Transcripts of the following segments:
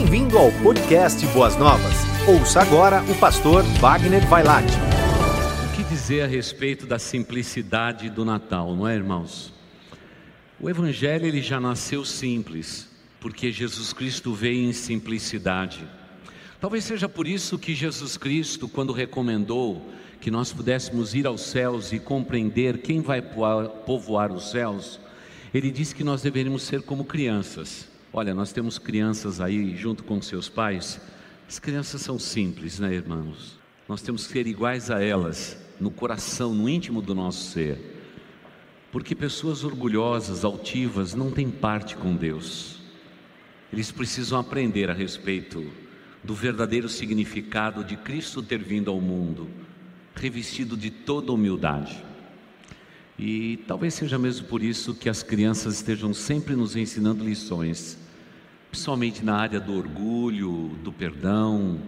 Bem-vindo ao podcast Boas Novas. Ouça agora o pastor Wagner Vailate. O que dizer a respeito da simplicidade do Natal, não é, irmãos? O evangelho ele já nasceu simples, porque Jesus Cristo veio em simplicidade. Talvez seja por isso que Jesus Cristo, quando recomendou que nós pudéssemos ir aos céus e compreender quem vai povoar os céus, ele disse que nós deveríamos ser como crianças. Olha, nós temos crianças aí junto com seus pais. As crianças são simples, né, irmãos? Nós temos que ser iguais a elas, no coração, no íntimo do nosso ser. Porque pessoas orgulhosas, altivas, não têm parte com Deus. Eles precisam aprender a respeito do verdadeiro significado de Cristo ter vindo ao mundo, revestido de toda humildade. E talvez seja mesmo por isso que as crianças estejam sempre nos ensinando lições, principalmente na área do orgulho, do perdão,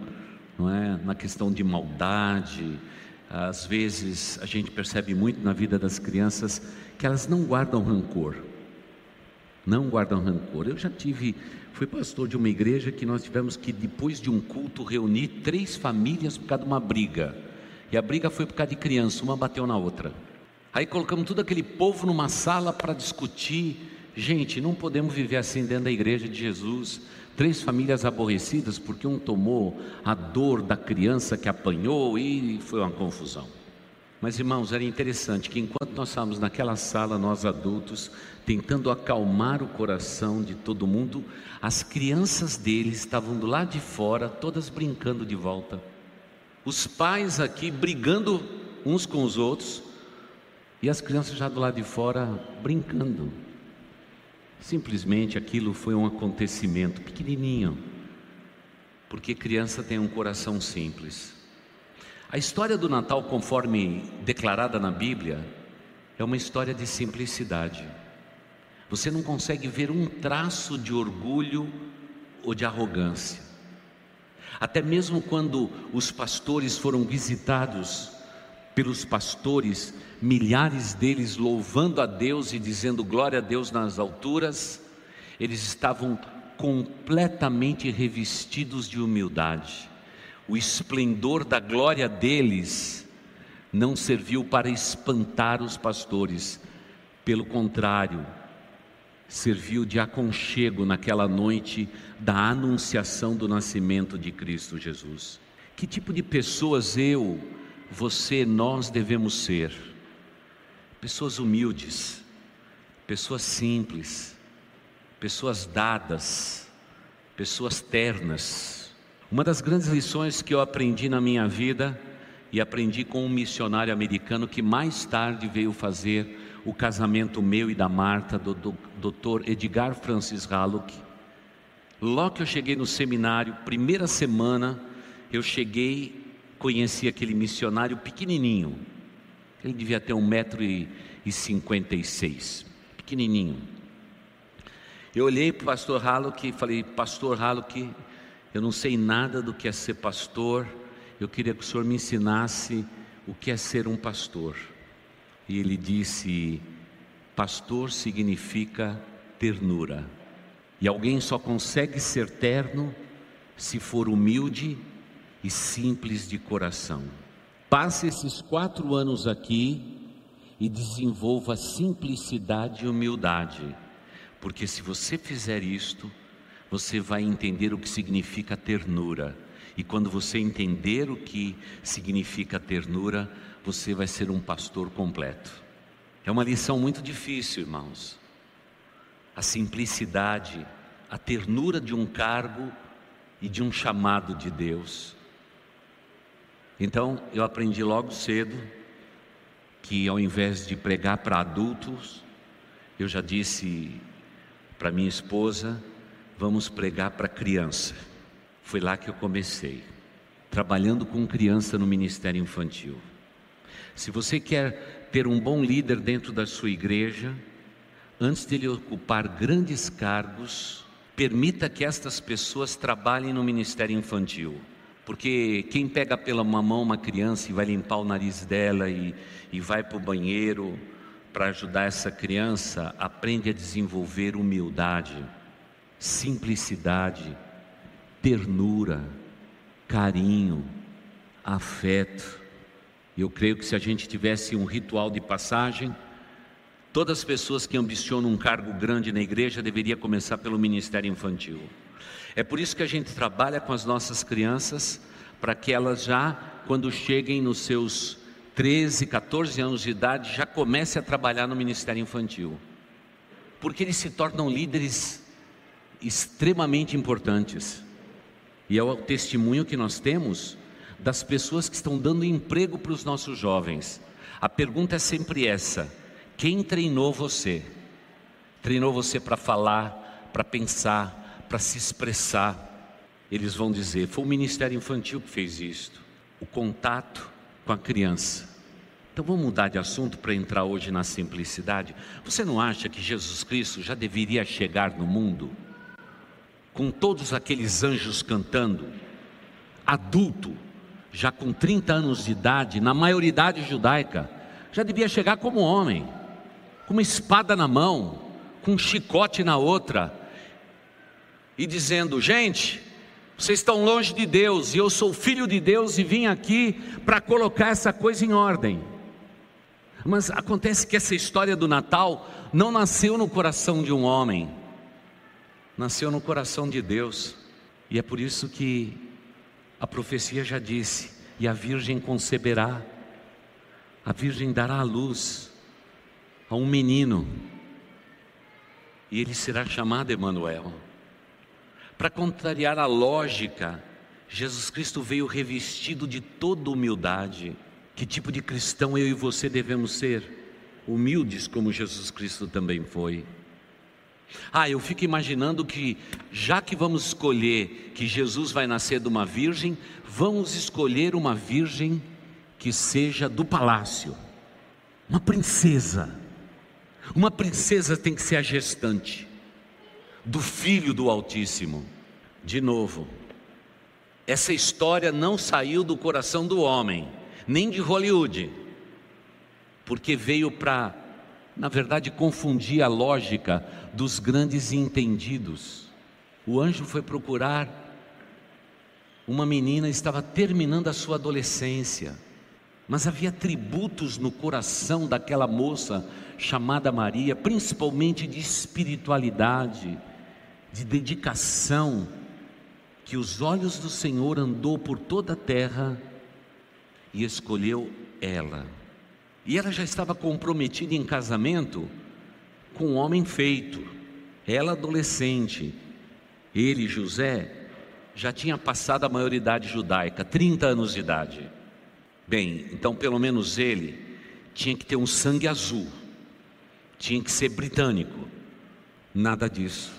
não é? na questão de maldade. Às vezes a gente percebe muito na vida das crianças que elas não guardam rancor. Não guardam rancor. Eu já tive, fui pastor de uma igreja que nós tivemos que, depois de um culto, reunir três famílias por causa de uma briga. E a briga foi por causa de criança, uma bateu na outra. Aí colocamos todo aquele povo numa sala para discutir. Gente, não podemos viver assim dentro da igreja de Jesus. Três famílias aborrecidas porque um tomou a dor da criança que apanhou e foi uma confusão. Mas irmãos, era interessante que enquanto nós estávamos naquela sala, nós adultos, tentando acalmar o coração de todo mundo, as crianças deles estavam do lado de fora, todas brincando de volta. Os pais aqui brigando uns com os outros, e as crianças já do lado de fora brincando. Simplesmente aquilo foi um acontecimento pequenininho, porque criança tem um coração simples. A história do Natal, conforme declarada na Bíblia, é uma história de simplicidade. Você não consegue ver um traço de orgulho ou de arrogância. Até mesmo quando os pastores foram visitados pelos pastores, milhares deles louvando a Deus e dizendo glória a Deus nas alturas, eles estavam completamente revestidos de humildade. O esplendor da glória deles não serviu para espantar os pastores, pelo contrário, serviu de aconchego naquela noite da anunciação do nascimento de Cristo Jesus. Que tipo de pessoas eu, você, nós devemos ser pessoas humildes, pessoas simples, pessoas dadas, pessoas ternas. Uma das grandes lições que eu aprendi na minha vida e aprendi com um missionário americano que mais tarde veio fazer o casamento meu e da Marta, do, do Dr. Edgar Francis Hallock. Logo que eu cheguei no seminário, primeira semana, eu cheguei conheci aquele missionário pequenininho. Ele devia ter um metro e cinquenta e seis, pequenininho. Eu olhei para o pastor Hallock e falei, pastor Hallock, eu não sei nada do que é ser pastor, eu queria que o senhor me ensinasse o que é ser um pastor. E ele disse, pastor significa ternura. E alguém só consegue ser terno se for humilde e simples de coração. Passe esses quatro anos aqui e desenvolva simplicidade e humildade, porque se você fizer isto, você vai entender o que significa ternura. E quando você entender o que significa ternura, você vai ser um pastor completo. É uma lição muito difícil, irmãos. A simplicidade, a ternura de um cargo e de um chamado de Deus. Então eu aprendi logo cedo que ao invés de pregar para adultos, eu já disse para minha esposa, vamos pregar para criança. Foi lá que eu comecei, trabalhando com criança no ministério infantil. Se você quer ter um bom líder dentro da sua igreja, antes de ele ocupar grandes cargos, permita que estas pessoas trabalhem no ministério infantil. Porque quem pega pela mão uma criança e vai limpar o nariz dela e, e vai para o banheiro para ajudar essa criança, aprende a desenvolver humildade, simplicidade ternura, carinho, afeto. Eu creio que se a gente tivesse um ritual de passagem, todas as pessoas que ambicionam um cargo grande na igreja deveria começar pelo ministério infantil. É por isso que a gente trabalha com as nossas crianças para que elas já, quando cheguem nos seus 13, 14 anos de idade, já comecem a trabalhar no ministério infantil. Porque eles se tornam líderes extremamente importantes. E é o testemunho que nós temos das pessoas que estão dando emprego para os nossos jovens. A pergunta é sempre essa: quem treinou você? Treinou você para falar, para pensar, para se expressar? Eles vão dizer: foi o Ministério Infantil que fez isto. O contato com a criança. Então vamos mudar de assunto para entrar hoje na simplicidade. Você não acha que Jesus Cristo já deveria chegar no mundo com todos aqueles anjos cantando, adulto, já com 30 anos de idade, na maioridade judaica, já devia chegar como homem, com uma espada na mão, com um chicote na outra, e dizendo: gente, vocês estão longe de Deus, e eu sou filho de Deus e vim aqui para colocar essa coisa em ordem. Mas acontece que essa história do Natal não nasceu no coração de um homem, nasceu no coração de Deus, e é por isso que a profecia já disse: e a virgem conceberá, a virgem dará a luz a um menino, e ele será chamado Emanuel. Para contrariar a lógica, Jesus Cristo veio revestido de toda humildade. Que tipo de cristão eu e você devemos ser? Humildes como Jesus Cristo também foi. Ah, eu fico imaginando que, já que vamos escolher que Jesus vai nascer de uma virgem, vamos escolher uma virgem que seja do palácio, uma princesa. Uma princesa tem que ser a gestante do filho do Altíssimo. De novo, essa história não saiu do coração do homem, nem de Hollywood, porque veio para na verdade, confundia a lógica dos grandes entendidos. O anjo foi procurar uma menina, estava terminando a sua adolescência, mas havia tributos no coração daquela moça chamada Maria, principalmente de espiritualidade, de dedicação, que os olhos do Senhor andou por toda a terra e escolheu ela. E ela já estava comprometida em casamento com um homem feito, ela adolescente. Ele, José, já tinha passado a maioridade judaica, 30 anos de idade. Bem, então pelo menos ele tinha que ter um sangue azul, tinha que ser britânico. Nada disso.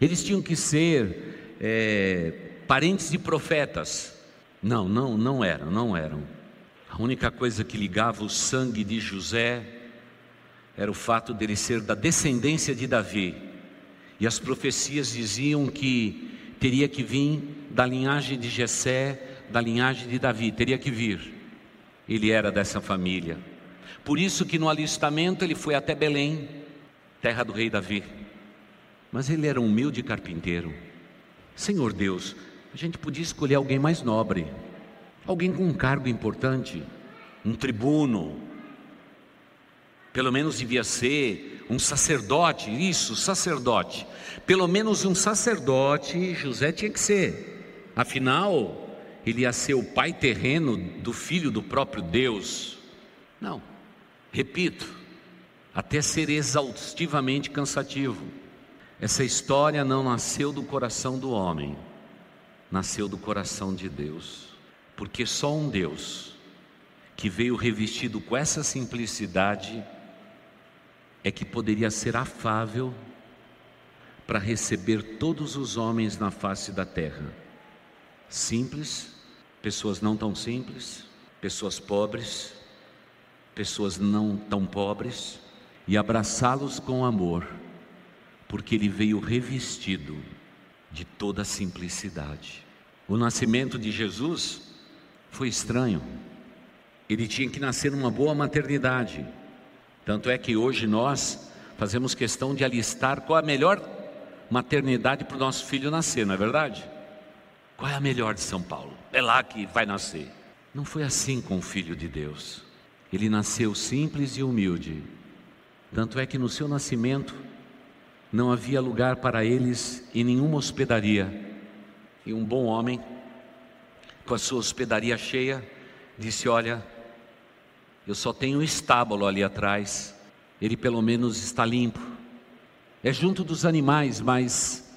Eles tinham que ser é, parentes de profetas. Não, não, não eram, não eram. A única coisa que ligava o sangue de José era o fato dele ser da descendência de Davi. E as profecias diziam que teria que vir da linhagem de Jessé, da linhagem de Davi, teria que vir. Ele era dessa família. Por isso que no alistamento ele foi até Belém, terra do rei Davi. Mas ele era um humilde carpinteiro. Senhor Deus, a gente podia escolher alguém mais nobre alguém com um cargo importante, um tribuno, pelo menos devia ser um sacerdote, isso, sacerdote. Pelo menos um sacerdote José tinha que ser. Afinal, ele ia ser o pai terreno do filho do próprio Deus. Não, repito, até ser exaustivamente cansativo. Essa história não nasceu do coração do homem, nasceu do coração de Deus porque só um Deus que veio revestido com essa simplicidade é que poderia ser afável para receber todos os homens na face da terra. Simples, pessoas não tão simples, pessoas pobres, pessoas não tão pobres, e abraçá-los com amor, porque ele veio revestido de toda a simplicidade. O nascimento de Jesus foi estranho. Ele tinha que nascer numa boa maternidade. Tanto é que hoje nós fazemos questão de alistar qual a melhor maternidade para o nosso filho nascer, não é verdade? Qual é a melhor de São Paulo? É lá que vai nascer. Não foi assim com o Filho de Deus. Ele nasceu simples e humilde. Tanto é que no seu nascimento não havia lugar para eles em nenhuma hospedaria. E um bom homem, com a sua hospedaria cheia, disse: Olha, eu só tenho um estábulo ali atrás, ele pelo menos está limpo. É junto dos animais, mas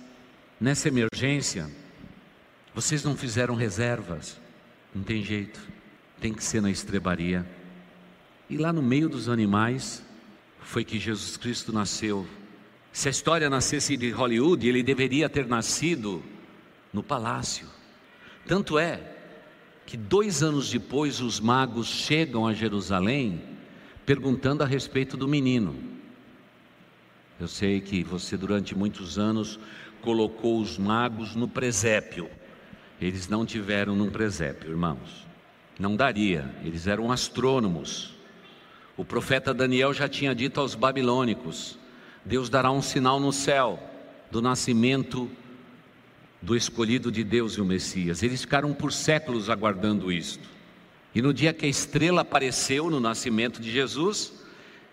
nessa emergência, vocês não fizeram reservas, não tem jeito, tem que ser na estrebaria. E lá no meio dos animais foi que Jesus Cristo nasceu. Se a história nascesse de Hollywood, ele deveria ter nascido no palácio. Tanto é que dois anos depois os magos chegam a Jerusalém perguntando a respeito do menino. Eu sei que você durante muitos anos colocou os magos no presépio. Eles não tiveram num presépio, irmãos. Não daria, eles eram astrônomos. O profeta Daniel já tinha dito aos babilônicos: Deus dará um sinal no céu do nascimento do escolhido de Deus e o Messias. Eles ficaram por séculos aguardando isto. E no dia que a estrela apareceu no nascimento de Jesus,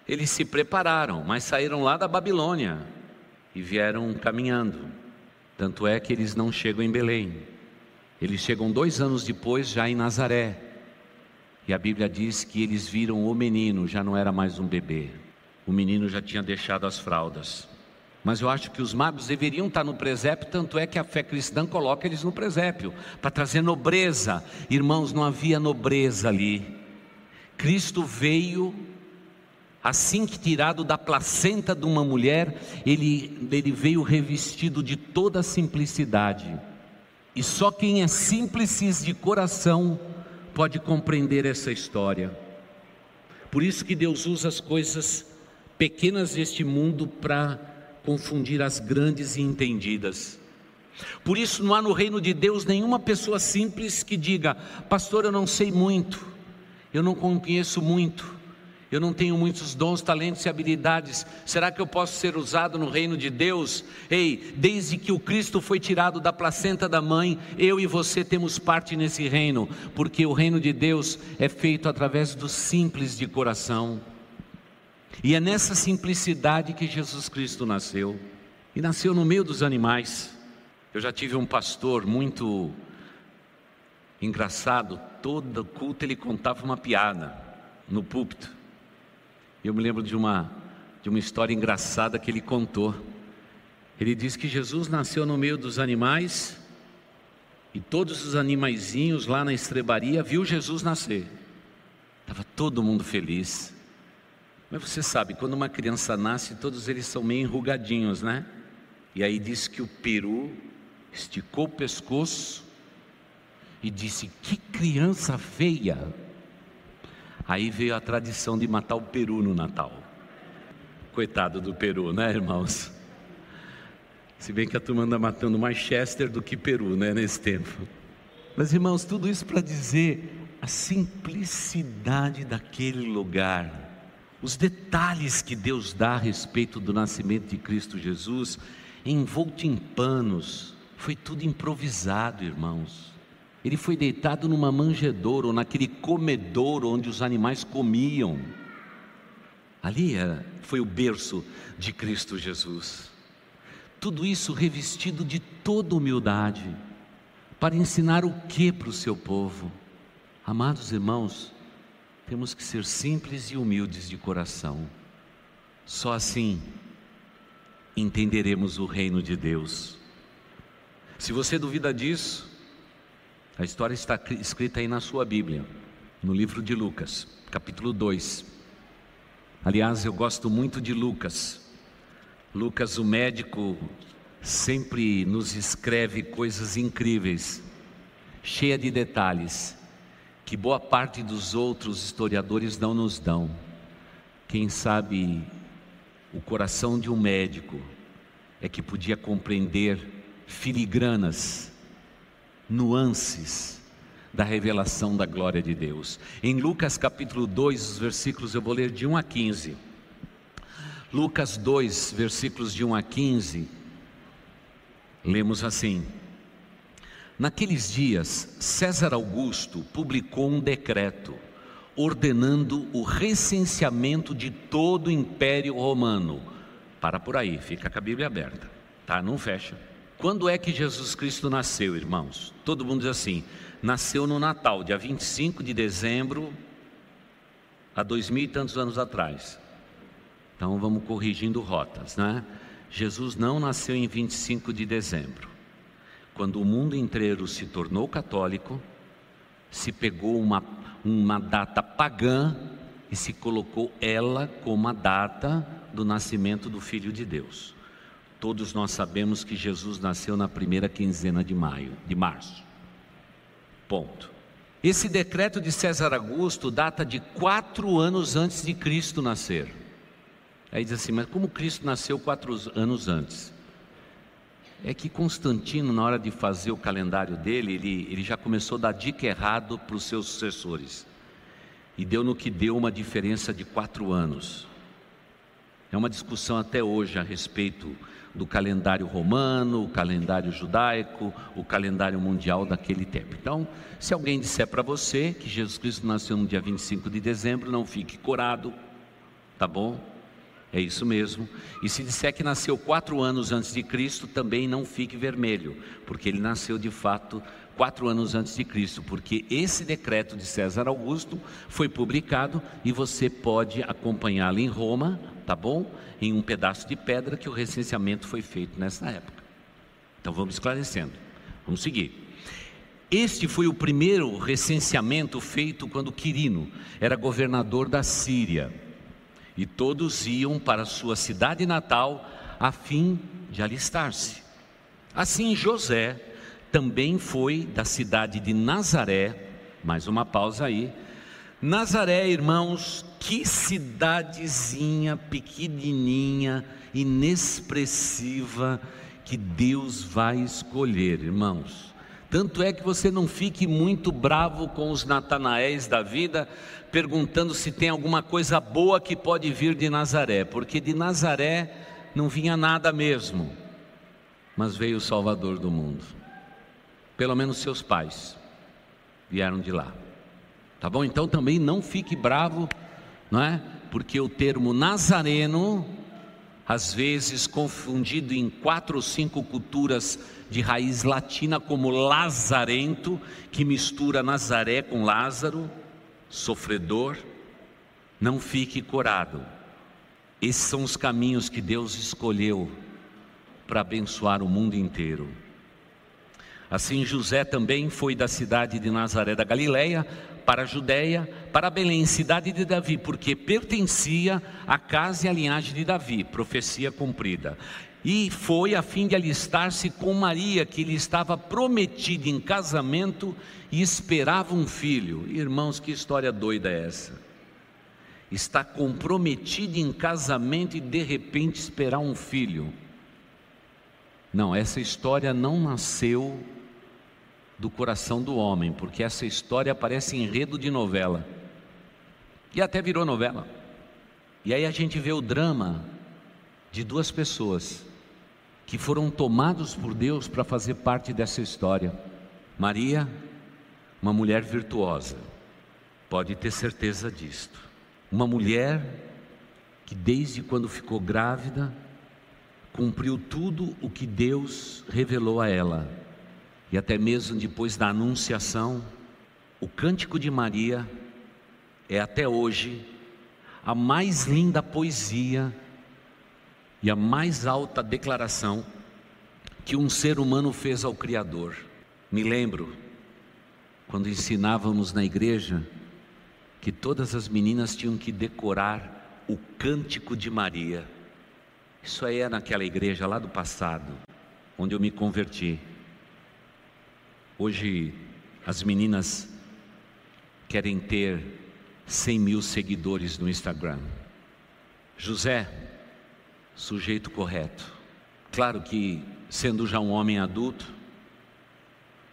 eles se prepararam, mas saíram lá da Babilônia e vieram caminhando. Tanto é que eles não chegam em Belém. Eles chegam dois anos depois, já em Nazaré. E a Bíblia diz que eles viram o menino, já não era mais um bebê. O menino já tinha deixado as fraldas. Mas eu acho que os magos deveriam estar no presépio, tanto é que a fé cristã coloca eles no presépio, para trazer nobreza. Irmãos, não havia nobreza ali. Cristo veio, assim que tirado da placenta de uma mulher, ele, ele veio revestido de toda a simplicidade. E só quem é simples de coração pode compreender essa história. Por isso que Deus usa as coisas pequenas deste mundo para confundir as grandes e entendidas. Por isso não há no reino de Deus nenhuma pessoa simples que diga: Pastor, eu não sei muito, eu não conheço muito, eu não tenho muitos dons, talentos e habilidades. Será que eu posso ser usado no reino de Deus? Ei, desde que o Cristo foi tirado da placenta da mãe, eu e você temos parte nesse reino, porque o reino de Deus é feito através dos simples de coração. E é nessa simplicidade que Jesus Cristo nasceu. E nasceu no meio dos animais. Eu já tive um pastor muito engraçado, todo culto ele contava uma piada no púlpito. Eu me lembro de uma de uma história engraçada que ele contou. Ele disse que Jesus nasceu no meio dos animais e todos os animaizinhos lá na estrebaria viu Jesus nascer. Estava todo mundo feliz. Mas você sabe, quando uma criança nasce, todos eles são meio enrugadinhos, né? E aí diz que o peru esticou o pescoço e disse: Que criança feia! Aí veio a tradição de matar o peru no Natal. Coitado do peru, né, irmãos? Se bem que a turma anda matando mais Chester do que peru, né, nesse tempo. Mas, irmãos, tudo isso para dizer a simplicidade daquele lugar os detalhes que Deus dá a respeito do nascimento de Cristo Jesus, envolto em panos, foi tudo improvisado, irmãos. Ele foi deitado numa manjedoura, ou naquele comedouro onde os animais comiam. Ali era, foi o berço de Cristo Jesus. Tudo isso revestido de toda humildade, para ensinar o que para o seu povo? Amados irmãos, temos que ser simples e humildes de coração. Só assim entenderemos o reino de Deus. Se você duvida disso, a história está escrita aí na sua Bíblia, no livro de Lucas, capítulo 2. Aliás, eu gosto muito de Lucas. Lucas, o médico, sempre nos escreve coisas incríveis, cheia de detalhes que boa parte dos outros historiadores não nos dão. Quem sabe o coração de um médico é que podia compreender filigranas, nuances da revelação da glória de Deus. Em Lucas capítulo 2, os versículos eu vou ler de 1 a 15. Lucas 2, versículos de 1 a 15, lemos assim: Naqueles dias, César Augusto publicou um decreto ordenando o recenseamento de todo o Império Romano. Para por aí, fica com a Bíblia aberta, tá? Não fecha. Quando é que Jesus Cristo nasceu, irmãos? Todo mundo diz assim: nasceu no Natal, dia 25 de dezembro, há dois mil e tantos anos atrás. Então vamos corrigindo rotas, né? Jesus não nasceu em 25 de dezembro. Quando o mundo inteiro se tornou católico, se pegou uma uma data pagã e se colocou ela como a data do nascimento do Filho de Deus. Todos nós sabemos que Jesus nasceu na primeira quinzena de maio, de março. Ponto. Esse decreto de César Augusto data de quatro anos antes de Cristo nascer. Aí diz assim, mas como Cristo nasceu quatro anos antes? É que Constantino, na hora de fazer o calendário dele, ele, ele já começou a dar dica errado para os seus sucessores. E deu no que deu uma diferença de quatro anos. É uma discussão até hoje a respeito do calendário romano, o calendário judaico, o calendário mundial daquele tempo. Então, se alguém disser para você que Jesus Cristo nasceu no dia 25 de dezembro, não fique corado, tá bom? É isso mesmo. E se disser que nasceu quatro anos antes de Cristo, também não fique vermelho, porque ele nasceu de fato quatro anos antes de Cristo, porque esse decreto de César Augusto foi publicado e você pode acompanhá-lo em Roma, tá bom? Em um pedaço de pedra que o recenseamento foi feito nessa época. Então vamos esclarecendo. Vamos seguir. Este foi o primeiro recenseamento feito quando Quirino era governador da Síria e todos iam para sua cidade natal a fim de alistar-se. Assim, José também foi da cidade de Nazaré, mais uma pausa aí. Nazaré, irmãos, que cidadezinha pequenininha, inexpressiva, que Deus vai escolher, irmãos. Tanto é que você não fique muito bravo com os Natanaéis da vida, perguntando se tem alguma coisa boa que pode vir de Nazaré, porque de Nazaré não vinha nada mesmo, mas veio o Salvador do mundo. Pelo menos seus pais vieram de lá. Tá bom? Então também não fique bravo, não é? Porque o termo nazareno, às vezes confundido em quatro ou cinco culturas de raiz latina como lazarento, que mistura Nazaré com Lázaro, sofredor, não fique corado. Esses são os caminhos que Deus escolheu para abençoar o mundo inteiro. Assim, José também foi da cidade de Nazaré da Galileia para a Judéia, para Belém, cidade de Davi, porque pertencia à casa e à linhagem de Davi, profecia cumprida e foi a fim de alistar-se com Maria, que lhe estava prometida em casamento e esperava um filho. Irmãos, que história doida é essa? Está comprometida em casamento e de repente esperar um filho. Não, essa história não nasceu do coração do homem, porque essa história parece enredo de novela. E até virou novela. E aí a gente vê o drama de duas pessoas que foram tomados por Deus para fazer parte dessa história. Maria, uma mulher virtuosa, pode ter certeza disto. Uma mulher que desde quando ficou grávida, cumpriu tudo o que Deus revelou a ela. E até mesmo depois da anunciação, o cântico de Maria é até hoje a mais linda poesia e a mais alta declaração que um ser humano fez ao Criador. Me lembro, quando ensinávamos na igreja, que todas as meninas tinham que decorar o cântico de Maria. Isso aí é naquela igreja lá do passado, onde eu me converti. Hoje as meninas querem ter 100 mil seguidores no Instagram. José, sujeito correto. Claro que, sendo já um homem adulto,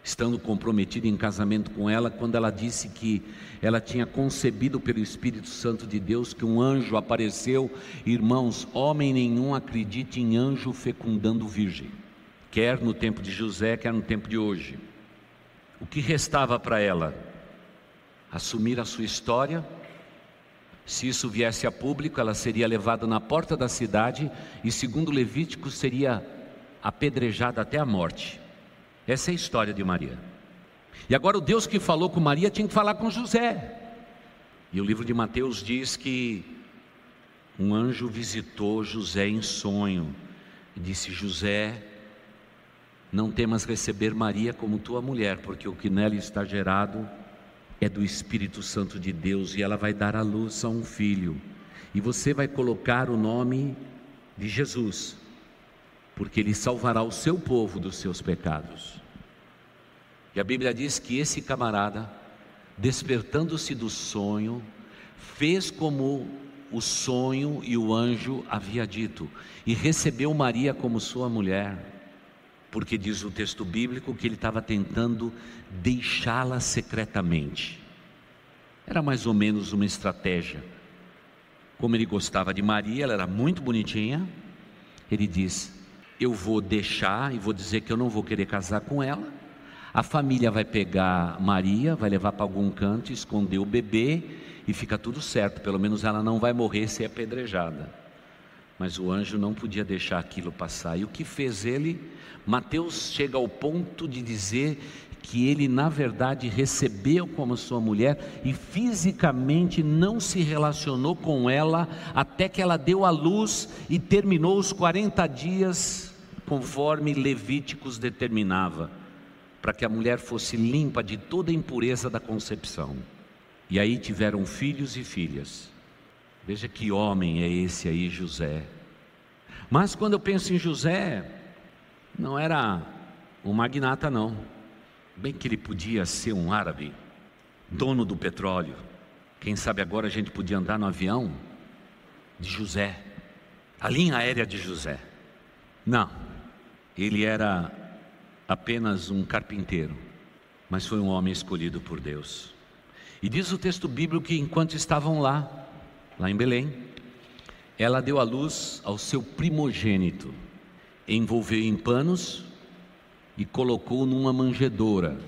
estando comprometido em casamento com ela, quando ela disse que ela tinha concebido pelo Espírito Santo de Deus que um anjo apareceu, irmãos, homem nenhum acredite em anjo fecundando virgem, quer no tempo de José, quer no tempo de hoje. O que restava para ela? Assumir a sua história. Se isso viesse a público, ela seria levada na porta da cidade e, segundo Levítico, seria apedrejada até a morte. Essa é a história de Maria. E agora o Deus que falou com Maria tinha que falar com José. E o livro de Mateus diz que um anjo visitou José em sonho e disse: José, não temas receber Maria como tua mulher, porque o que nela está gerado é do Espírito Santo de Deus e ela vai dar à luz a um filho. E você vai colocar o nome de Jesus, porque ele salvará o seu povo dos seus pecados. E a Bíblia diz que esse camarada, despertando-se do sonho, fez como o sonho e o anjo havia dito, e recebeu Maria como sua mulher porque diz o texto bíblico que ele estava tentando deixá-la secretamente. Era mais ou menos uma estratégia. Como ele gostava de Maria, ela era muito bonitinha, ele diz: Eu vou deixar e vou dizer que eu não vou querer casar com ela. A família vai pegar Maria, vai levar para algum canto, esconder o bebê e fica tudo certo, pelo menos ela não vai morrer ser apedrejada. Mas o anjo não podia deixar aquilo passar. E o que fez ele? Mateus chega ao ponto de dizer que ele, na verdade, recebeu como sua mulher e fisicamente não se relacionou com ela até que ela deu à luz e terminou os 40 dias, conforme Levíticos determinava, para que a mulher fosse limpa de toda a impureza da concepção. E aí tiveram filhos e filhas. Veja que homem é esse aí, José. Mas quando eu penso em José, não era um magnata, não. Bem que ele podia ser um árabe, dono do petróleo. Quem sabe agora a gente podia andar no avião de José, a linha aérea de José. Não, ele era apenas um carpinteiro, mas foi um homem escolhido por Deus. E diz o texto bíblico que enquanto estavam lá, lá em Belém, ela deu à luz ao seu primogênito, envolveu em panos e colocou numa manjedoura,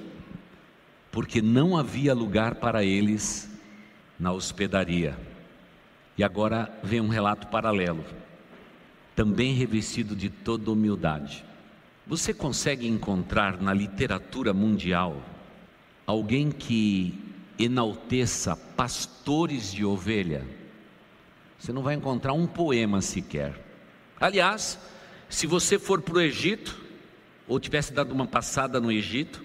porque não havia lugar para eles na hospedaria. E agora vem um relato paralelo, também revestido de toda humildade. Você consegue encontrar na literatura mundial alguém que enalteça pastores de ovelha? Você não vai encontrar um poema sequer. Aliás, se você for para o Egito, ou tivesse dado uma passada no Egito,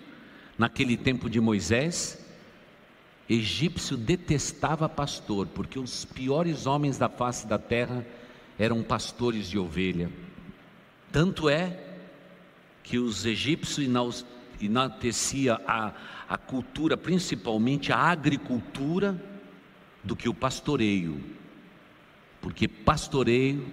naquele tempo de Moisés, egípcio detestava pastor, porque os piores homens da face da terra eram pastores de ovelha. Tanto é que os egípcios enaltecia a, a cultura, principalmente a agricultura, do que o pastoreio porque pastoreio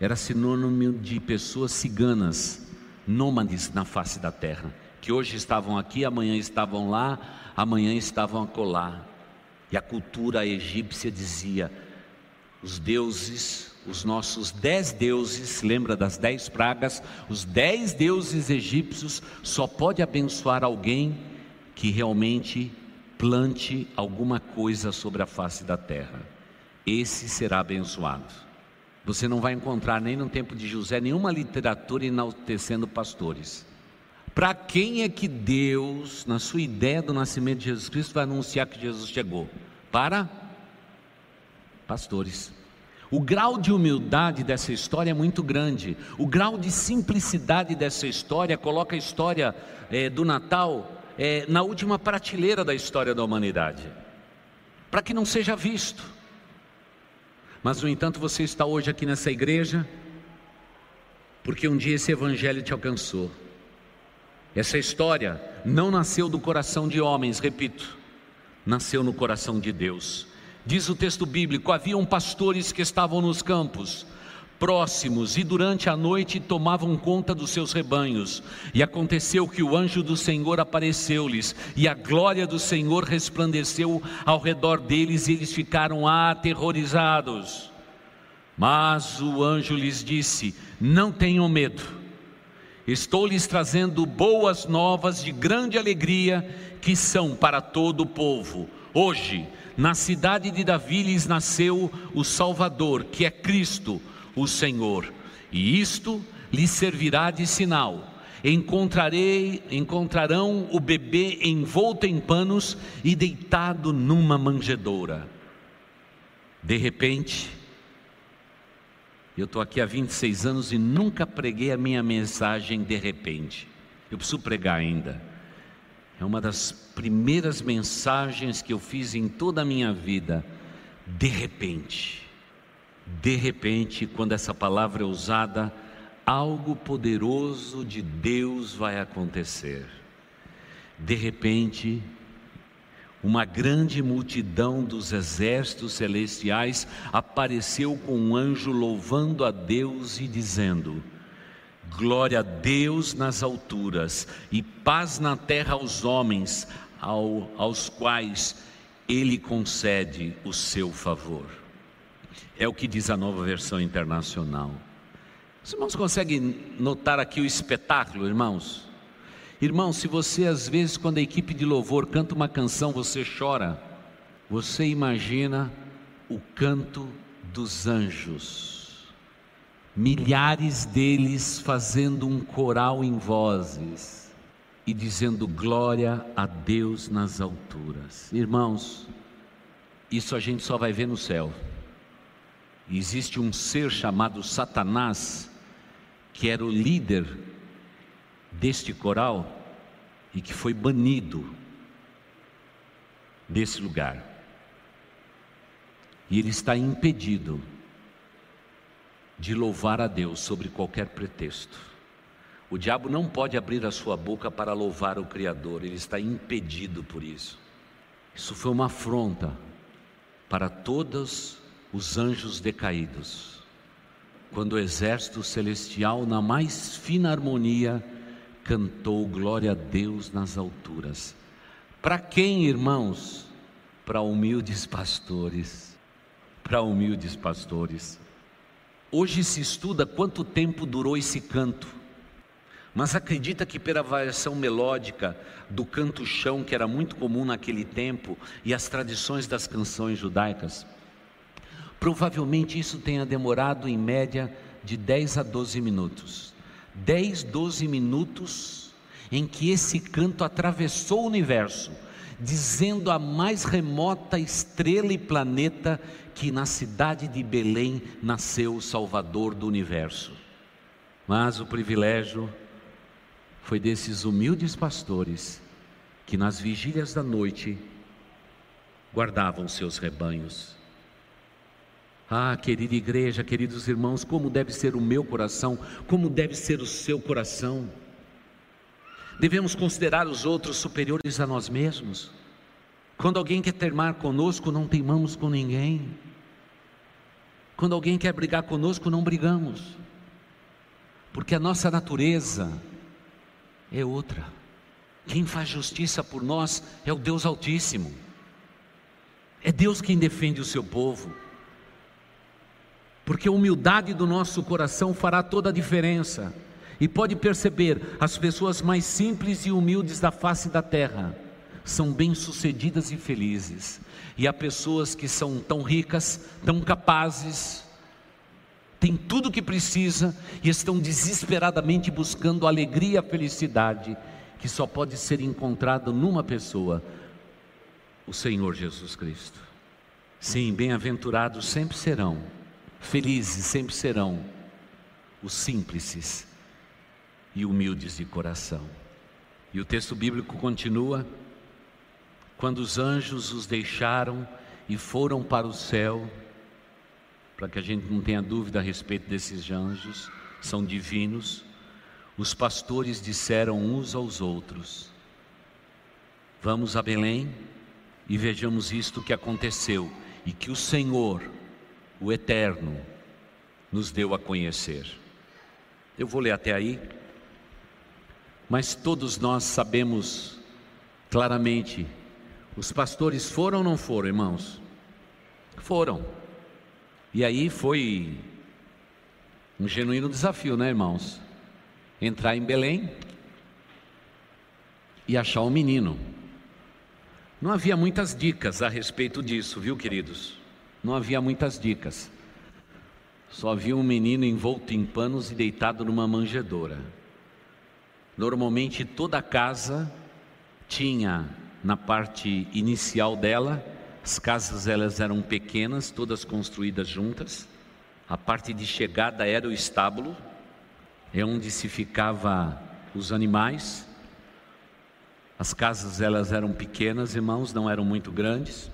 era sinônimo de pessoas ciganas, nômades na face da terra, que hoje estavam aqui, amanhã estavam lá, amanhã estavam acolá. E a cultura egípcia dizia: os deuses, os nossos dez deuses, lembra das dez pragas? Os dez deuses egípcios só pode abençoar alguém que realmente plante alguma coisa sobre a face da terra esse será abençoado. Você não vai encontrar nem no tempo de José nenhuma literatura enaltecendo pastores. Para quem é que Deus, na sua ideia do nascimento de Jesus Cristo, vai anunciar que Jesus chegou? Para pastores. O grau de humildade dessa história é muito grande. O grau de simplicidade dessa história coloca a história é, do Natal é, na última prateleira da história da humanidade, para que não seja visto. Mas, no entanto, você está hoje aqui nessa igreja porque um dia esse evangelho te alcançou. Essa história não nasceu do coração de homens, repito, nasceu no coração de Deus. Diz o texto bíblico: haviam pastores que estavam nos campos, próximos e durante a noite tomavam conta dos seus rebanhos. E aconteceu que o anjo do Senhor apareceu-lhes, e a glória do Senhor resplandeceu ao redor deles, e eles ficaram aterrorizados. Mas o anjo lhes disse: Não tenham medo, Estou lhes trazendo boas novas de grande alegria, que são para todo o povo. Hoje, na cidade de Davi lhes nasceu o Salvador, que é Cristo, o Senhor. E isto lhes servirá de sinal. Encontrarei, encontrarão o bebê envolto em panos e deitado numa manjedoura. De repente, eu estou aqui há 26 anos e nunca preguei a minha mensagem de repente. Eu preciso pregar ainda. É uma das primeiras mensagens que eu fiz em toda a minha vida. De repente. De repente, quando essa palavra é usada, algo poderoso de Deus vai acontecer. De repente, uma grande multidão dos exércitos celestiais apareceu com um anjo louvando a Deus e dizendo: Glória a Deus nas alturas e paz na terra aos homens, ao, aos quais Ele concede o seu favor. É o que diz a nova versão internacional. Os irmãos conseguem notar aqui o espetáculo, irmãos? Irmão, se você às vezes, quando a equipe de louvor canta uma canção, você chora, você imagina o canto dos anjos, milhares deles fazendo um coral em vozes e dizendo glória a Deus nas alturas. Irmãos, isso a gente só vai ver no céu. Existe um ser chamado Satanás, que era o líder deste coral e que foi banido desse lugar. E ele está impedido de louvar a Deus sobre qualquer pretexto. O diabo não pode abrir a sua boca para louvar o Criador, ele está impedido por isso. Isso foi uma afronta para todos os anjos decaídos, quando o exército celestial, na mais fina harmonia, cantou glória a Deus nas alturas. Para quem, irmãos? Para humildes pastores. Para humildes pastores. Hoje se estuda quanto tempo durou esse canto. Mas acredita que pela variação melódica do canto chão, que era muito comum naquele tempo, e as tradições das canções judaicas, provavelmente isso tenha demorado em média de 10 a 12 minutos. 10, 12 minutos em que esse canto atravessou o universo, dizendo a mais remota estrela e planeta que na cidade de Belém nasceu o Salvador do universo. Mas o privilégio foi desses humildes pastores que nas vigílias da noite guardavam seus rebanhos ah, querida igreja, queridos irmãos, como deve ser o meu coração, como deve ser o seu coração. Devemos considerar os outros superiores a nós mesmos. Quando alguém quer teimar conosco, não teimamos com ninguém. Quando alguém quer brigar conosco, não brigamos. Porque a nossa natureza é outra. Quem faz justiça por nós é o Deus Altíssimo. É Deus quem defende o seu povo porque a humildade do nosso coração fará toda a diferença. E pode perceber, as pessoas mais simples e humildes da face da terra são bem-sucedidas e felizes. E há pessoas que são tão ricas, tão capazes, têm tudo o que precisa e estão desesperadamente buscando alegria e felicidade que só pode ser encontrada numa pessoa, o Senhor Jesus Cristo. Sim, bem-aventurados sempre serão Felizes sempre serão os simples e humildes de coração. E o texto bíblico continua: quando os anjos os deixaram e foram para o céu, para que a gente não tenha dúvida a respeito desses anjos, são divinos, os pastores disseram uns aos outros: Vamos a Belém e vejamos isto que aconteceu e que o Senhor o Eterno nos deu a conhecer. Eu vou ler até aí, mas todos nós sabemos claramente: os pastores foram ou não foram, irmãos? Foram. E aí foi um genuíno desafio, né, irmãos? entrar em Belém e achar o um menino. Não havia muitas dicas a respeito disso, viu, queridos? Não havia muitas dicas. Só havia um menino envolto em panos e deitado numa manjedoura. Normalmente toda casa tinha na parte inicial dela, as casas elas eram pequenas, todas construídas juntas. A parte de chegada era o estábulo, é onde se ficava os animais. As casas elas eram pequenas, irmãos, não eram muito grandes.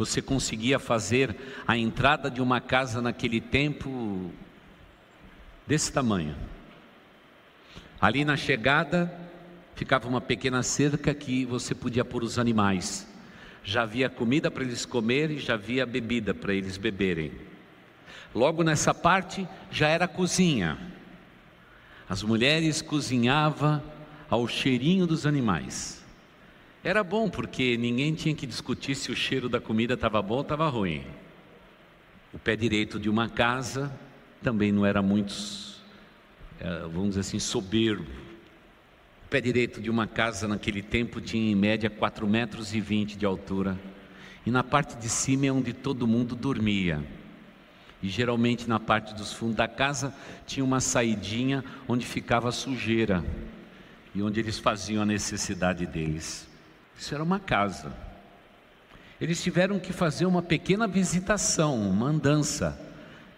Você conseguia fazer a entrada de uma casa naquele tempo desse tamanho. Ali na chegada ficava uma pequena cerca que você podia pôr os animais. Já havia comida para eles comerem, já havia bebida para eles beberem. Logo nessa parte já era cozinha. As mulheres cozinhavam ao cheirinho dos animais. Era bom porque ninguém tinha que discutir se o cheiro da comida estava bom ou estava ruim. O pé direito de uma casa também não era muito, eh, vamos dizer assim, soberbo. O pé direito de uma casa naquele tempo tinha em média 4 metros e 20 de altura. E na parte de cima é onde todo mundo dormia. E geralmente na parte dos fundos da casa tinha uma saidinha onde ficava sujeira e onde eles faziam a necessidade deles. Isso era uma casa. Eles tiveram que fazer uma pequena visitação, uma andança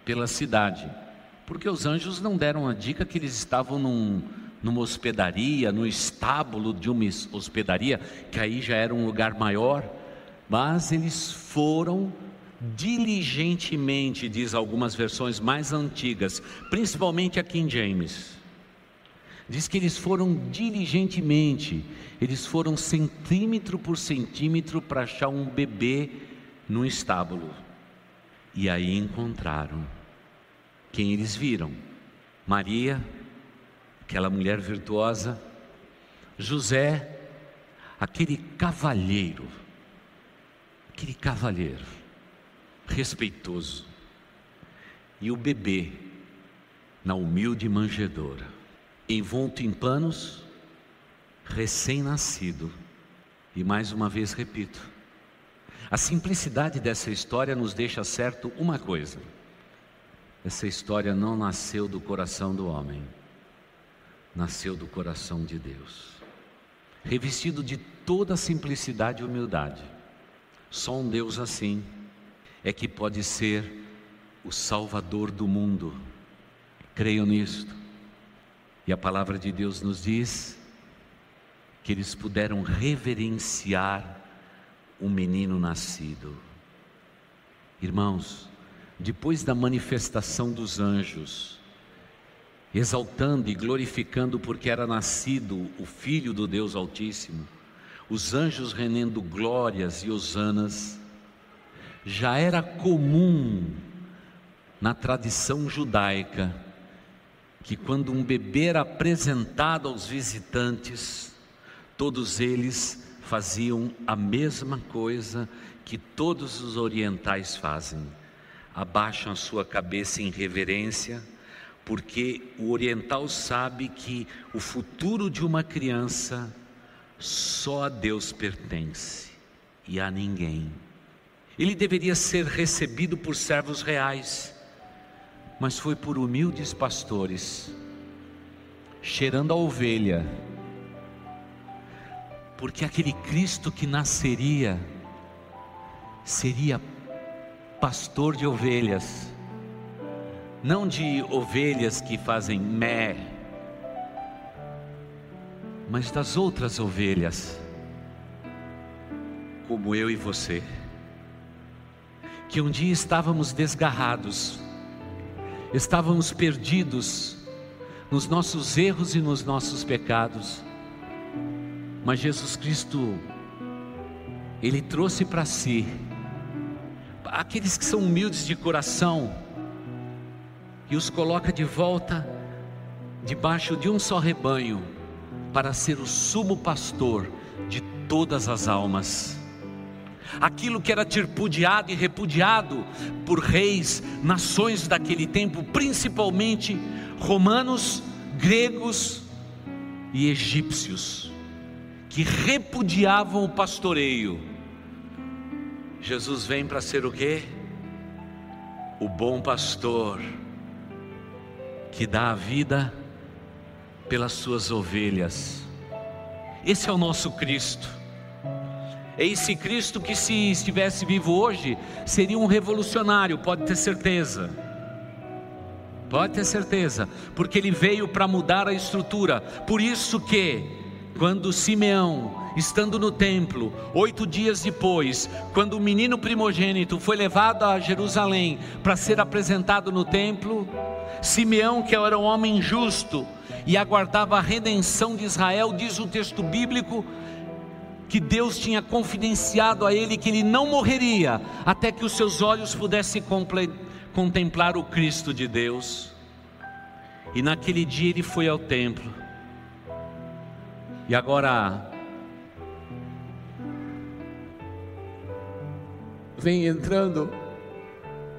pela cidade, porque os anjos não deram a dica que eles estavam num, numa hospedaria, no estábulo de uma hospedaria, que aí já era um lugar maior, mas eles foram diligentemente, diz algumas versões mais antigas, principalmente a King James. Diz que eles foram diligentemente, eles foram centímetro por centímetro para achar um bebê no estábulo. E aí encontraram quem eles viram: Maria, aquela mulher virtuosa, José, aquele cavalheiro, aquele cavalheiro respeitoso, e o bebê na humilde manjedoura, envolto em panos, recém-nascido. E mais uma vez repito, a simplicidade dessa história nos deixa certo uma coisa: essa história não nasceu do coração do homem, nasceu do coração de Deus, revestido de toda simplicidade e humildade. Só um Deus assim é que pode ser o Salvador do mundo. Creio nisto. E a palavra de Deus nos diz que eles puderam reverenciar o menino nascido. Irmãos, depois da manifestação dos anjos, exaltando e glorificando porque era nascido o Filho do Deus Altíssimo, os anjos rendendo glórias e hosanas, já era comum na tradição judaica que quando um bebê era apresentado aos visitantes, todos eles faziam a mesma coisa que todos os orientais fazem. Abaixam a sua cabeça em reverência, porque o oriental sabe que o futuro de uma criança só a Deus pertence e a ninguém. Ele deveria ser recebido por servos reais, mas foi por humildes pastores, cheirando a ovelha, porque aquele Cristo que nasceria seria pastor de ovelhas, não de ovelhas que fazem mé, mas das outras ovelhas, como eu e você que um dia estávamos desgarrados, estávamos perdidos nos nossos erros e nos nossos pecados, mas Jesus Cristo, Ele trouxe para si aqueles que são humildes de coração e os coloca de volta debaixo de um só rebanho para ser o sumo pastor de todas as almas aquilo que era tripudiado e repudiado por reis, nações daquele tempo, principalmente romanos, gregos e egípcios que repudiavam o pastoreio. Jesus vem para ser o quê? O bom pastor que dá a vida pelas suas ovelhas. Esse é o nosso Cristo. Esse Cristo que, se estivesse vivo hoje, seria um revolucionário, pode ter certeza. Pode ter certeza, porque ele veio para mudar a estrutura. Por isso que, quando Simeão, estando no templo, oito dias depois, quando o menino primogênito foi levado a Jerusalém para ser apresentado no templo, Simeão, que era um homem justo e aguardava a redenção de Israel, diz o texto bíblico, que Deus tinha confidenciado a ele que ele não morreria até que os seus olhos pudessem contemplar o Cristo de Deus. E naquele dia ele foi ao templo. E agora vem entrando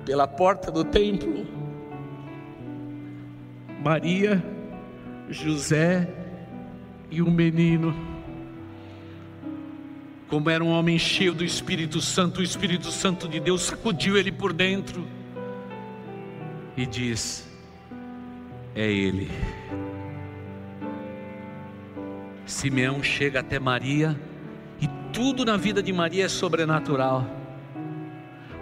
pela porta do templo Maria, José e um menino como era um homem cheio do Espírito Santo, o Espírito Santo de Deus sacudiu ele por dentro e diz: É ele. Simeão chega até Maria e tudo na vida de Maria é sobrenatural.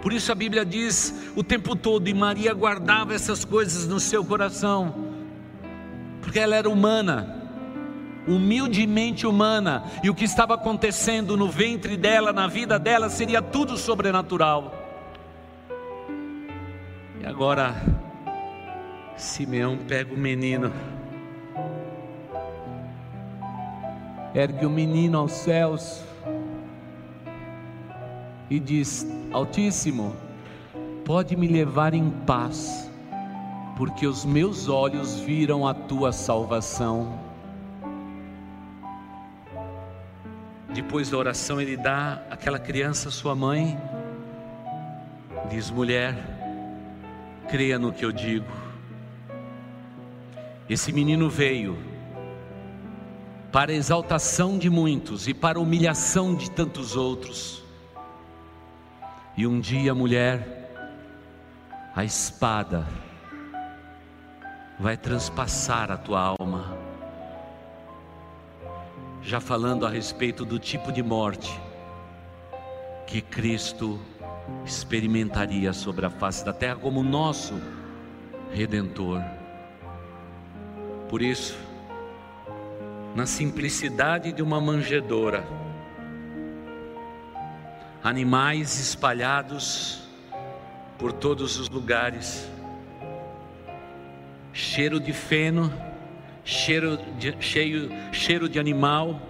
Por isso a Bíblia diz o tempo todo, e Maria guardava essas coisas no seu coração, porque ela era humana humildemente humana, e o que estava acontecendo no ventre dela, na vida dela, seria tudo sobrenatural. E agora, Simeão pega o menino, ergue o menino aos céus e diz: Altíssimo, pode me levar em paz, porque os meus olhos viram a tua salvação Depois da oração, ele dá aquela criança sua mãe. Diz: mulher, creia no que eu digo. Esse menino veio para a exaltação de muitos e para a humilhação de tantos outros. E um dia, mulher, a espada vai transpassar a tua alma já falando a respeito do tipo de morte que Cristo experimentaria sobre a face da terra como nosso redentor. Por isso, na simplicidade de uma manjedoura, animais espalhados por todos os lugares, cheiro de feno, cheiro de, cheio, cheiro de animal.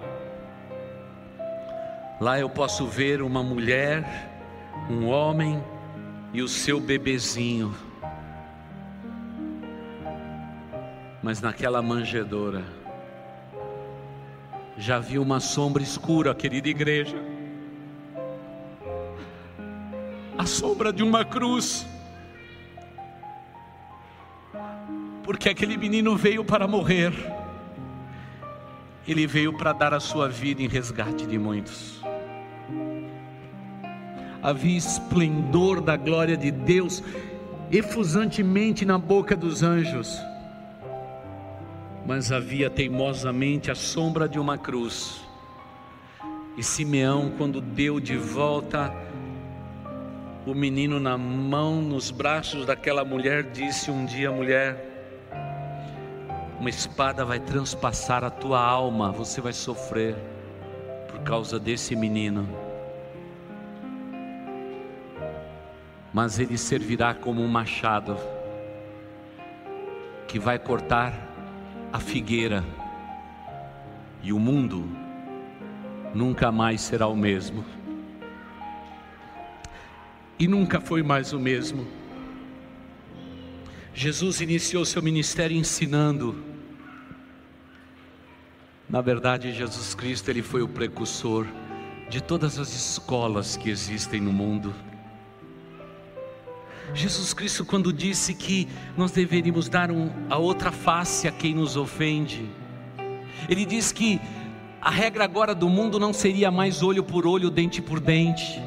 Lá eu posso ver uma mulher, um homem e o seu bebezinho. Mas naquela manjedoura já vi uma sombra escura, querida igreja. A sombra de uma cruz. Porque aquele menino veio para morrer, ele veio para dar a sua vida em resgate de muitos. Havia esplendor da glória de Deus efusantemente na boca dos anjos, mas havia teimosamente a sombra de uma cruz. E Simeão, quando deu de volta o menino na mão, nos braços daquela mulher, disse um dia: mulher, uma espada vai transpassar a tua alma, você vai sofrer por causa desse menino. Mas ele servirá como um machado que vai cortar a figueira, e o mundo nunca mais será o mesmo. E nunca foi mais o mesmo. Jesus iniciou seu ministério ensinando na verdade, Jesus Cristo ele foi o precursor de todas as escolas que existem no mundo. Jesus Cristo, quando disse que nós deveríamos dar um, a outra face a quem nos ofende, Ele diz que a regra agora do mundo não seria mais olho por olho, dente por dente,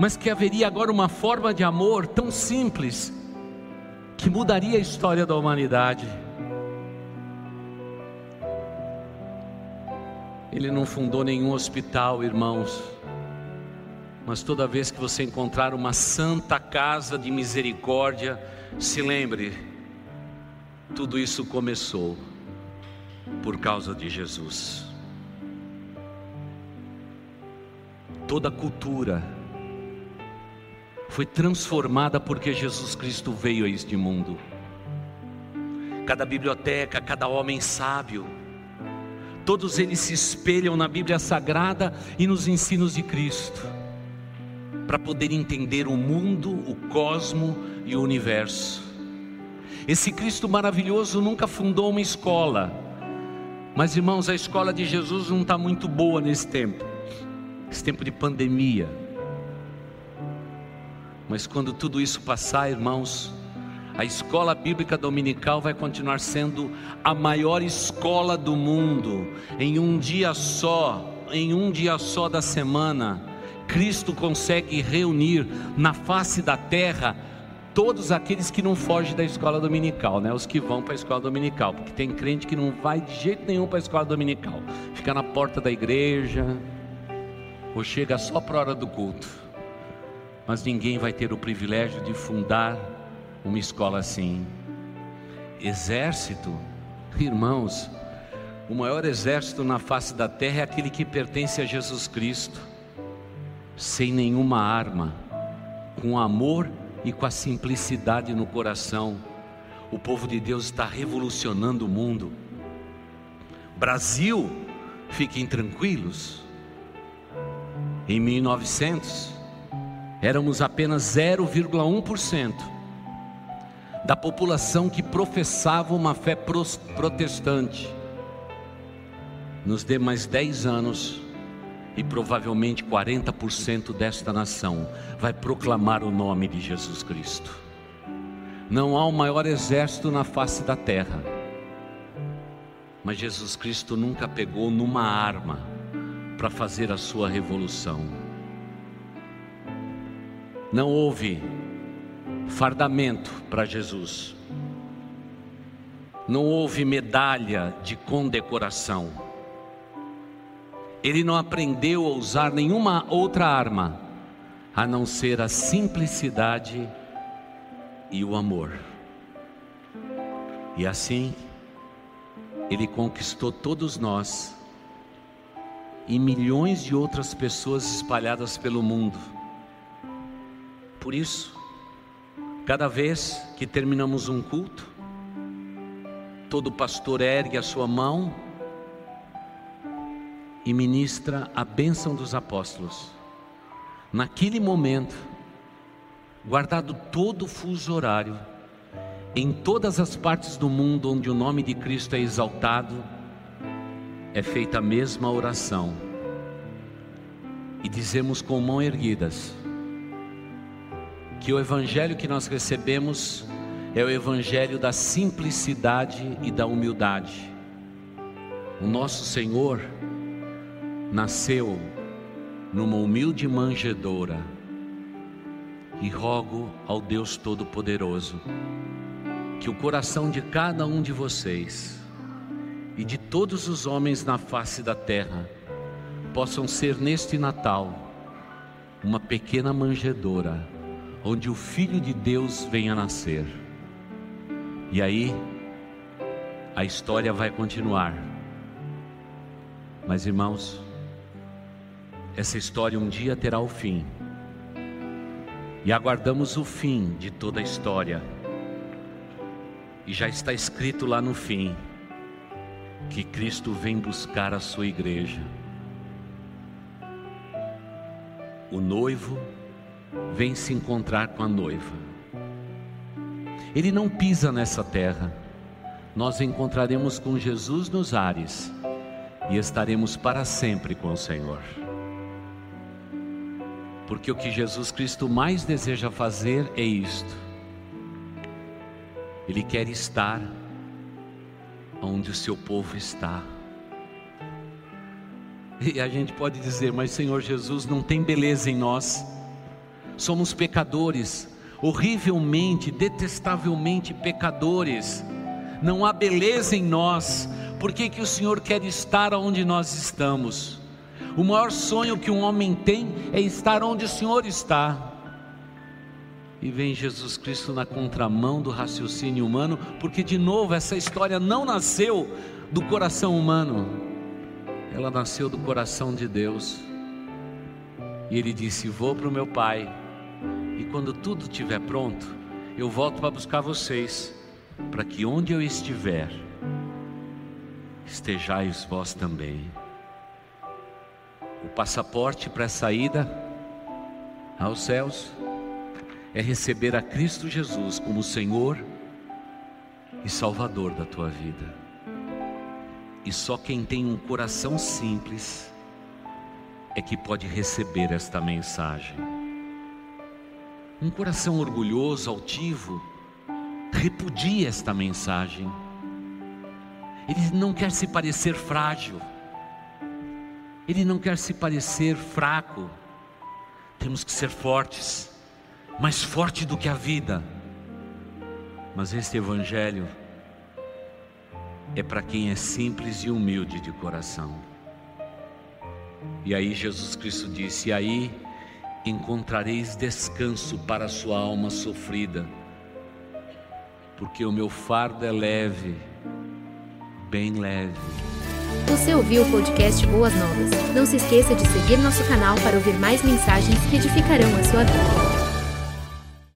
mas que haveria agora uma forma de amor tão simples que mudaria a história da humanidade. Ele não fundou nenhum hospital, irmãos. Mas toda vez que você encontrar uma santa casa de misericórdia, se lembre, tudo isso começou por causa de Jesus. Toda cultura foi transformada porque Jesus Cristo veio a este mundo. Cada biblioteca, cada homem sábio, todos eles se espelham na Bíblia Sagrada e nos ensinos de Cristo, para poder entender o mundo, o cosmo e o universo. Esse Cristo maravilhoso nunca fundou uma escola, mas irmãos, a escola de Jesus não está muito boa nesse tempo, esse tempo de pandemia. Mas quando tudo isso passar, irmãos, a escola bíblica dominical vai continuar sendo a maior escola do mundo. Em um dia só, em um dia só da semana, Cristo consegue reunir na face da terra todos aqueles que não fogem da escola dominical, né? Os que vão para a escola dominical, porque tem crente que não vai de jeito nenhum para a escola dominical, fica na porta da igreja ou chega só para a hora do culto. Mas ninguém vai ter o privilégio de fundar uma escola assim. Exército, irmãos, o maior exército na face da terra é aquele que pertence a Jesus Cristo, sem nenhuma arma, com amor e com a simplicidade no coração. O povo de Deus está revolucionando o mundo. Brasil, fiquem tranquilos. Em 1900, éramos apenas 0,1% da população que professava uma fé protestante. Nos dê mais 10 anos e provavelmente 40% desta nação vai proclamar o nome de Jesus Cristo. Não há o um maior exército na face da terra, mas Jesus Cristo nunca pegou numa arma para fazer a sua revolução. Não houve fardamento para Jesus. Não houve medalha de condecoração. Ele não aprendeu a usar nenhuma outra arma a não ser a simplicidade e o amor. E assim, ele conquistou todos nós e milhões de outras pessoas espalhadas pelo mundo. Por isso, Cada vez que terminamos um culto, todo pastor ergue a sua mão e ministra a bênção dos apóstolos. Naquele momento, guardado todo o fuso horário, em todas as partes do mundo onde o nome de Cristo é exaltado, é feita a mesma oração. E dizemos com mãos erguidas: que o evangelho que nós recebemos é o evangelho da simplicidade e da humildade. O nosso Senhor nasceu numa humilde manjedoura e rogo ao Deus Todo-Poderoso que o coração de cada um de vocês e de todos os homens na face da terra possam ser neste Natal uma pequena manjedoura onde o Filho de Deus venha nascer. E aí, a história vai continuar. Mas irmãos, essa história um dia terá o fim. E aguardamos o fim de toda a história. E já está escrito lá no fim que Cristo vem buscar a sua igreja. O noivo vem se encontrar com a noiva. Ele não pisa nessa terra. Nós encontraremos com Jesus nos ares e estaremos para sempre com o Senhor. Porque o que Jesus Cristo mais deseja fazer é isto. Ele quer estar onde o seu povo está. E a gente pode dizer, mas Senhor Jesus, não tem beleza em nós, somos pecadores, horrivelmente, detestavelmente pecadores, não há beleza em nós, por que, que o Senhor quer estar onde nós estamos? O maior sonho que um homem tem é estar onde o Senhor está. E vem Jesus Cristo na contramão do raciocínio humano, porque de novo essa história não nasceu do coração humano, ela nasceu do coração de Deus. E ele disse: Vou para o meu Pai, e quando tudo estiver pronto, eu volto para buscar vocês, para que onde eu estiver, estejais vós também. O passaporte para a saída aos céus é receber a Cristo Jesus como Senhor e Salvador da tua vida. E só quem tem um coração simples é que pode receber esta mensagem. Um coração orgulhoso, altivo, repudia esta mensagem. Ele não quer se parecer frágil. Ele não quer se parecer fraco. Temos que ser fortes mais forte do que a vida. Mas este Evangelho é para quem é simples e humilde de coração. E aí Jesus Cristo disse: e aí encontrareis descanso para a sua alma sofrida, porque o meu fardo é leve, bem leve. Você ouviu o podcast Boas Novas? Não se esqueça de seguir nosso canal para ouvir mais mensagens que edificarão a sua vida.